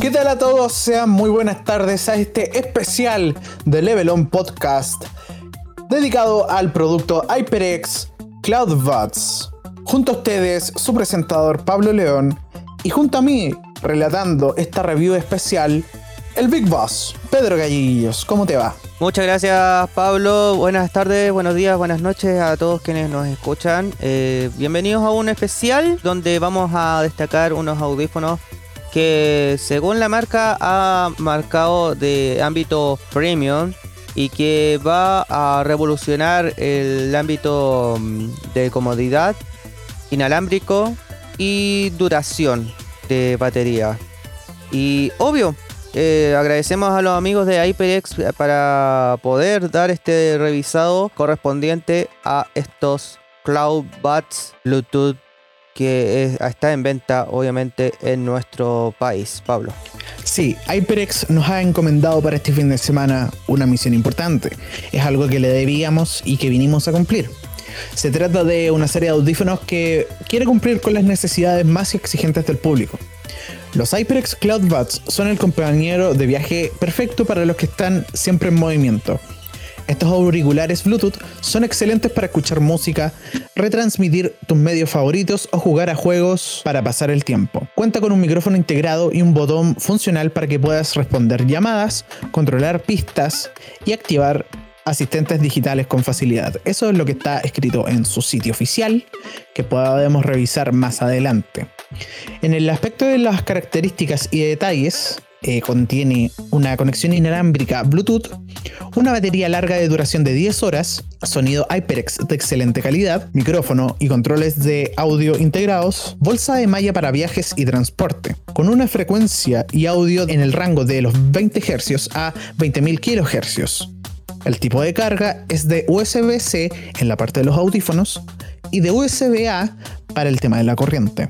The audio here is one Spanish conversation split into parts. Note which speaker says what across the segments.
Speaker 1: ¿Qué tal a todos? Sean muy buenas tardes a este especial de Level On Podcast dedicado al producto HyperX CloudBuds. Junto a ustedes, su presentador Pablo León y junto a mí, relatando esta review especial, el Big Boss, Pedro Gallillos. ¿Cómo te va?
Speaker 2: Muchas gracias Pablo, buenas tardes, buenos días, buenas noches a todos quienes nos escuchan. Eh, bienvenidos a un especial donde vamos a destacar unos audífonos que según la marca ha marcado de ámbito premium y que va a revolucionar el ámbito mm, de comodidad, inalámbrico y duración de batería. Y obvio, eh, agradecemos a los amigos de HyperX para poder dar este revisado correspondiente a estos Cloud Buds Bluetooth que está en venta obviamente en nuestro país. Pablo.
Speaker 1: Sí, HyperX nos ha encomendado para este fin de semana una misión importante. Es algo que le debíamos y que vinimos a cumplir. Se trata de una serie de audífonos que quiere cumplir con las necesidades más exigentes del público. Los HyperX Cloud Buds son el compañero de viaje perfecto para los que están siempre en movimiento. Estos auriculares Bluetooth son excelentes para escuchar música, retransmitir tus medios favoritos o jugar a juegos para pasar el tiempo. Cuenta con un micrófono integrado y un botón funcional para que puedas responder llamadas, controlar pistas y activar asistentes digitales con facilidad. Eso es lo que está escrito en su sitio oficial, que podemos revisar más adelante. En el aspecto de las características y detalles, eh, contiene una conexión inalámbrica Bluetooth, una batería larga de duración de 10 horas, sonido HyperX de excelente calidad, micrófono y controles de audio integrados, bolsa de malla para viajes y transporte, con una frecuencia y audio en el rango de los 20 Hz a 20.000 kHz. El tipo de carga es de USB-C en la parte de los audífonos y de USB-A para el tema de la corriente.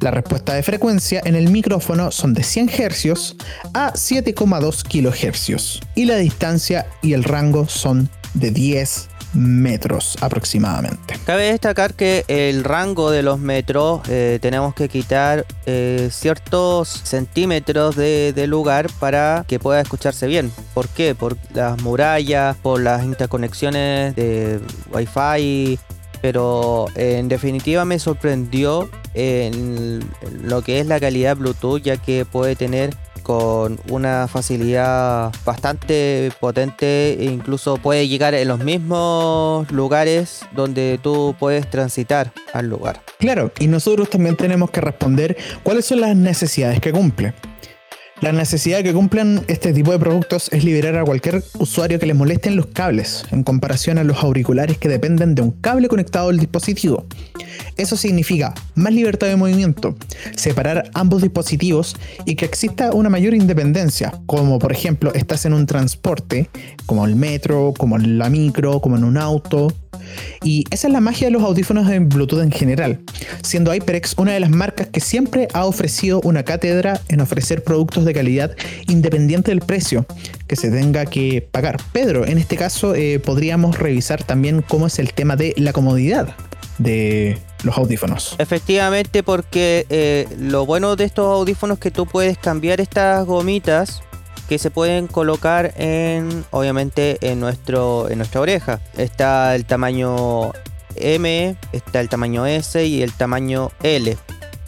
Speaker 1: La respuesta de frecuencia en el micrófono son de 100 Hz a 7,2 kHz y la distancia y el rango son de 10 metros aproximadamente.
Speaker 2: Cabe destacar que el rango de los metros eh, tenemos que quitar eh, ciertos centímetros de, de, lugar para que pueda escucharse bien. ¿Por qué? Por las murallas, por las interconexiones de Wi-Fi, pero en definitiva me sorprendió en lo que es la calidad Bluetooth, ya que puede tener con una facilidad bastante potente e incluso puede llegar en los mismos lugares donde tú puedes transitar al lugar.
Speaker 1: Claro, y nosotros también tenemos que responder cuáles son las necesidades que cumple. La necesidad que cumplan este tipo de productos es liberar a cualquier usuario que le molesten los cables, en comparación a los auriculares que dependen de un cable conectado al dispositivo. Eso significa más libertad de movimiento, separar ambos dispositivos y que exista una mayor independencia, como por ejemplo estás en un transporte, como el metro, como la micro, como en un auto, y esa es la magia de los audífonos en Bluetooth en general, siendo HyperX una de las marcas que siempre ha ofrecido una cátedra en ofrecer productos de calidad independiente del precio que se tenga que pagar. Pedro, en este caso eh, podríamos revisar también cómo es el tema de la comodidad de los audífonos.
Speaker 2: Efectivamente, porque eh, lo bueno de estos audífonos es que tú puedes cambiar estas gomitas que se pueden colocar en, obviamente, en, nuestro, en nuestra oreja. Está el tamaño M, está el tamaño S y el tamaño L.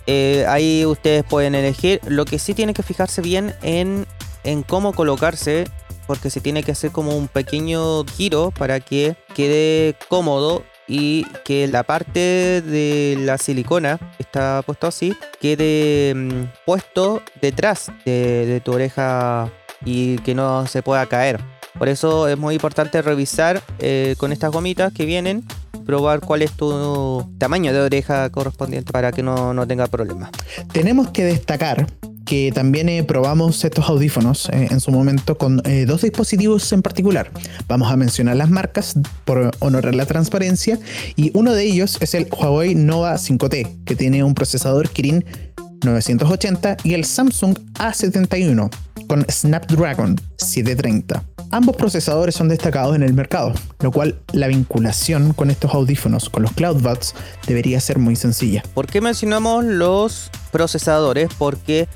Speaker 2: Eh, ahí ustedes pueden elegir. Lo que sí tienen que fijarse bien en, en cómo colocarse, porque se tiene que hacer como un pequeño giro para que quede cómodo y que la parte de la silicona, está puesto así, quede mm, puesto detrás de tu oreja y que no se pueda caer. Por eso es muy importante revisar eh, con estas gomitas que vienen, probar cuál es tu tamaño de oreja correspondiente para que no, no tenga problemas.
Speaker 1: Tenemos que destacar que también eh, probamos estos audífonos eh, en su momento con dos dispositivos en particular. Vamos a mencionar las marcas por honorar la transparencia y uno de ellos es el Huawei Nova 5T que tiene un procesador Kirin 980 y el Samsung A71 con Snapdragon 730. Ambos procesadores son destacados en el mercado, lo cual la vinculación con estos audífonos, con los CloudBuds, debería ser muy sencilla.
Speaker 2: ¿Por qué mencionamos los procesadores? Porque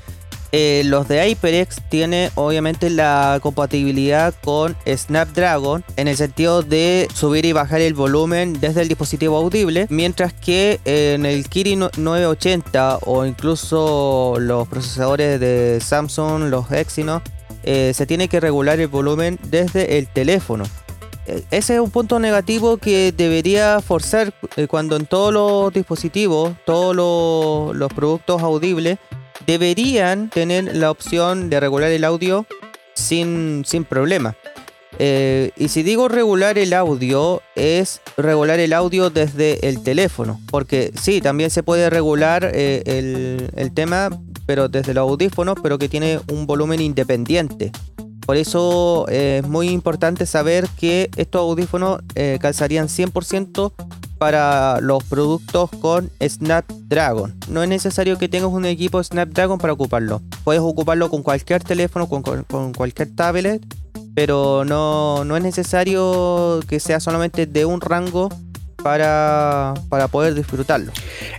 Speaker 2: eh, los de HyperX tienen obviamente la compatibilidad con Snapdragon en el sentido de subir y bajar el volumen desde el dispositivo audible, mientras que en el Kirin 980 o incluso los procesadores de Samsung, los Exynos, eh, se tiene que regular el volumen desde el teléfono. Eh, ese es un punto negativo que debería forzar cuando en todos los dispositivos, todos los productos audibles, deberían tener la opción de regular el audio sin, sin problema. Eh, y si digo regular el audio, es regular el audio desde el teléfono. Porque sí, también se puede regular eh, el, tema, pero desde los audífonos, pero que tiene un volumen independiente. Por eso eh, es muy importante saber que estos audífonos calzarían 100% para los productos con Snapdragon. No es necesario que tengas un equipo Snapdragon para ocuparlo. Puedes ocuparlo con cualquier teléfono, con, cualquier tablet, pero no, es necesario que sea solamente de un rango para, poder disfrutarlo.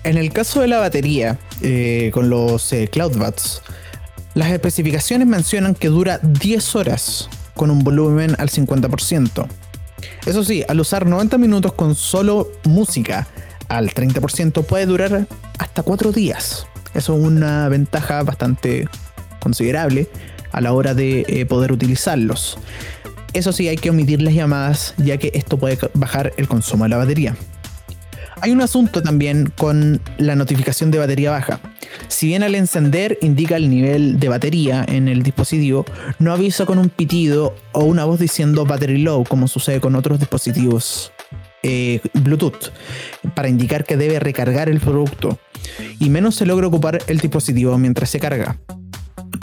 Speaker 1: En el caso de la batería, eh, con los eh, CloudBuds, las especificaciones mencionan que dura 10 horas con un volumen al 50%. Eso sí, al usar 90 minutos con solo música al 30% puede durar hasta 4 días. Eso es una ventaja bastante considerable a la hora de eh, poder utilizarlos. Eso sí, hay que omitir las llamadas ya que esto puede bajar el consumo de la batería. Hay un asunto también con la notificación de batería baja. Si bien al encender indica el nivel de batería en el dispositivo, no avisa con un pitido o una voz diciendo battery low como sucede con otros dispositivos eh, Bluetooth para indicar que debe recargar el producto y menos se logra ocupar el dispositivo mientras se carga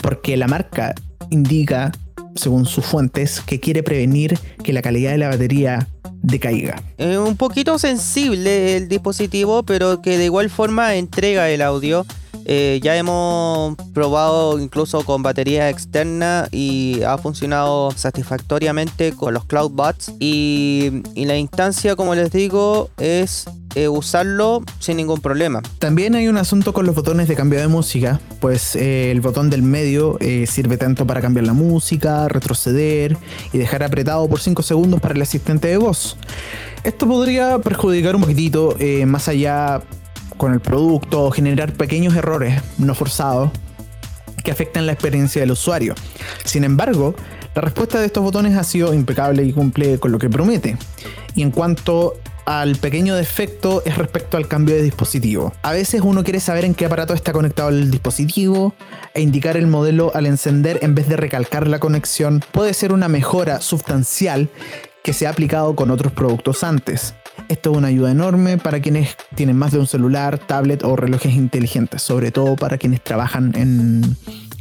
Speaker 1: porque la marca indica según sus fuentes que quiere prevenir que la calidad de la batería decaiga.
Speaker 2: Es un poquito sensible el dispositivo, pero que de igual forma entrega el audio. Eh, ya hemos probado incluso con batería externa y ha funcionado satisfactoriamente con los CloudBuds. Y, y la instancia, como les digo, es eh, usarlo sin ningún problema.
Speaker 1: También hay un asunto con los botones de cambio de música, pues eh, el botón del medio eh, sirve tanto para cambiar la música, retroceder y dejar apretado por 5 segundos para el asistente de voz. Esto podría perjudicar un poquitito más allá con el producto o generar pequeños errores no forzados que afectan la experiencia del usuario. Sin embargo, la respuesta de estos botones ha sido impecable y cumple con lo que promete. Y en cuanto al pequeño defecto es respecto al cambio de dispositivo. A veces uno quiere saber en qué aparato está conectado el dispositivo e indicar el modelo al encender en vez de recalcar la conexión puede ser una mejora sustancial que se ha aplicado con otros productos antes. Esto es una ayuda enorme para quienes tienen más de un celular, tablet o relojes inteligentes, sobre todo para quienes trabajan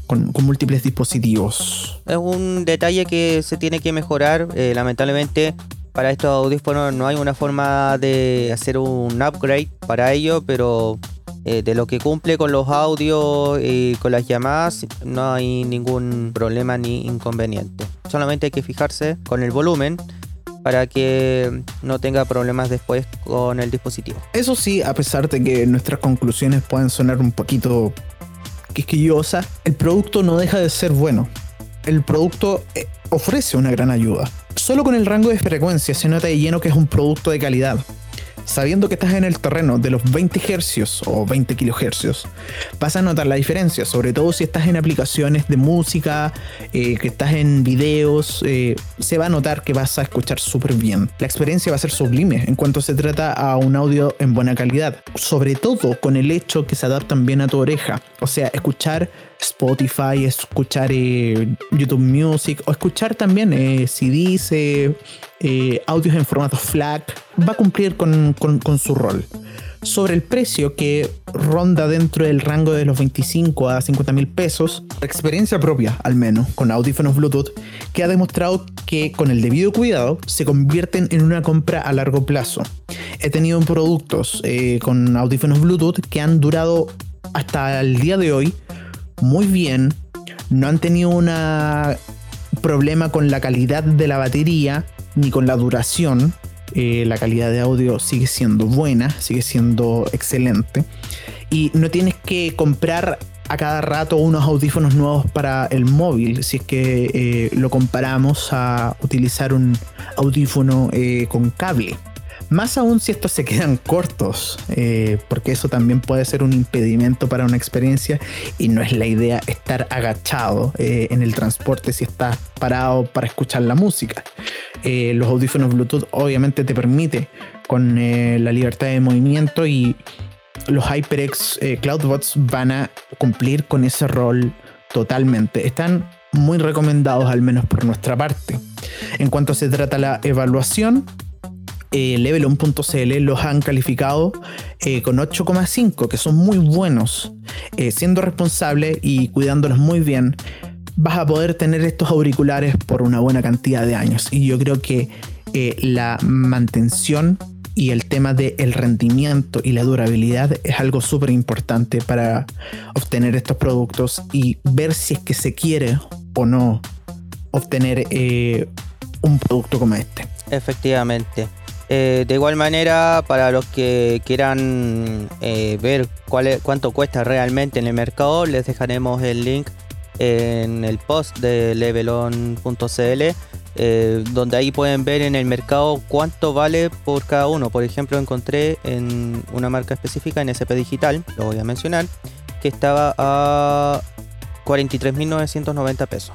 Speaker 1: con, múltiples dispositivos.
Speaker 2: Es un detalle que se tiene que mejorar. Eh, lamentablemente para estos audífonos no hay una forma de hacer un upgrade para ello, pero eh, de lo que cumple con los audios y con las llamadas no hay ningún problema ni inconveniente. Solamente hay que fijarse con el volumen para que no tenga problemas después con el dispositivo.
Speaker 1: Eso sí, a pesar de que nuestras conclusiones pueden sonar un poquito quisquillosas, el producto no deja de ser bueno. El producto eh, ofrece una gran ayuda. Solo con el rango de frecuencia se nota de lleno que es un producto de calidad. Sabiendo que estás en el terreno de los 20 Hz o 20 kHz, vas a notar la diferencia, sobre todo si estás en aplicaciones de música, eh, que estás en videos, eh, se va a notar que vas a escuchar súper bien. La experiencia va a ser sublime en cuanto se trata a un audio en buena calidad, sobre todo con el hecho que se adaptan bien a tu oreja, o sea, escuchar Spotify, escuchar eh, YouTube Music o escuchar también eh, CDs, eh, audios en formato FLAC, va a cumplir con, su rol. Sobre el precio que ronda dentro del rango de los 25 a 50 mil pesos, experiencia propia al menos con audífonos Bluetooth que ha demostrado que con el debido cuidado se convierten en una compra a largo plazo. He tenido productos con audífonos Bluetooth que han durado hasta el día de hoy muy bien, no han tenido una problema con la calidad de la batería ni con la duración. Eh, la calidad de audio sigue siendo buena, sigue siendo excelente. Y no tienes que comprar a cada rato unos audífonos nuevos para el móvil, si es que eh, lo comparamos a utilizar un audífono eh, con cable. Más aún si estos se quedan cortos, eh, porque eso también puede ser un impedimento para una experiencia y no es la idea estar agachado en el transporte si estás parado para escuchar la música. los audífonos Bluetooth obviamente te permite con la libertad de movimiento y los HyperX eh, CloudBots van a cumplir con ese rol totalmente. Están muy recomendados, al menos por nuestra parte. En cuanto se trata la evaluación, eh, Level1.cl los han calificado eh, con 8,5, que son muy buenos. siendo responsable y cuidándolos muy bien, vas a poder tener estos auriculares por una buena cantidad de años. Y yo creo que la mantención y el tema del el rendimiento y la durabilidad es algo súper importante para obtener estos productos y ver si es que se quiere o no obtener eh, un producto como este.
Speaker 2: Efectivamente. Eh, de igual manera, para los que quieran eh, ver cuál cuánto cuesta realmente en el mercado, les dejaremos el link en el post de levelon.cl eh, donde ahí pueden ver en el mercado cuánto vale por cada uno. Por ejemplo, encontré en una marca específica, en SP Digital, lo voy a mencionar, que estaba a 43.990 pesos.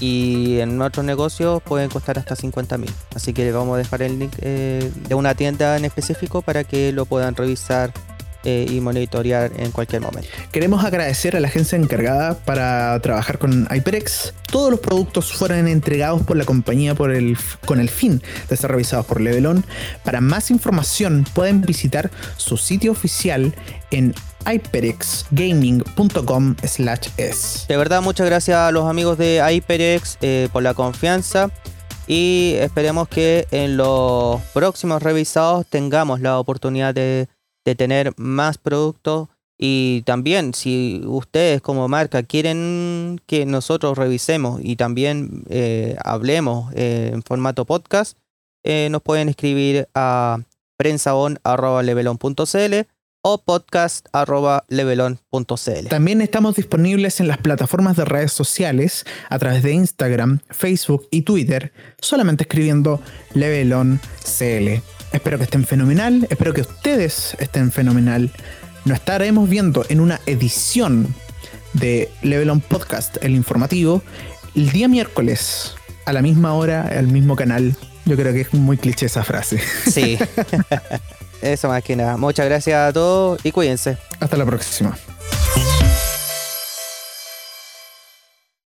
Speaker 2: Y en otros negocios pueden costar hasta 50.000. Así que les vamos a dejar el link eh, de una tienda en específico para que lo puedan revisar eh, y monitorear en cualquier momento.
Speaker 1: Queremos agradecer a la agencia encargada para trabajar con HyperX. Todos los productos fueron entregados por la compañía con el fin de ser revisados por Levelon. Para más información pueden visitar su sitio oficial en hyperxgaming.com s.
Speaker 2: De verdad, muchas gracias a los amigos de HyperX eh, por la confianza y esperemos que en los próximos revisados tengamos la oportunidad de tener más productos y también si ustedes como marca quieren que nosotros revisemos y también eh, hablemos eh, en formato podcast, nos pueden escribir a prensaon.levelon.cl o podcast.levelon.cl.
Speaker 1: También estamos disponibles en las plataformas de redes sociales a través de Instagram, Facebook y Twitter, solamente escribiendo LevelonCL. Espero que estén fenomenal, espero que ustedes estén fenomenal. Nos estaremos viendo en una edición de Level On Podcast, el informativo, el día miércoles, a la misma hora, al mismo canal. Yo creo que es muy cliché esa frase.
Speaker 2: Sí. Que nada. Muchas gracias a todos y cuídense.
Speaker 1: Hasta la próxima.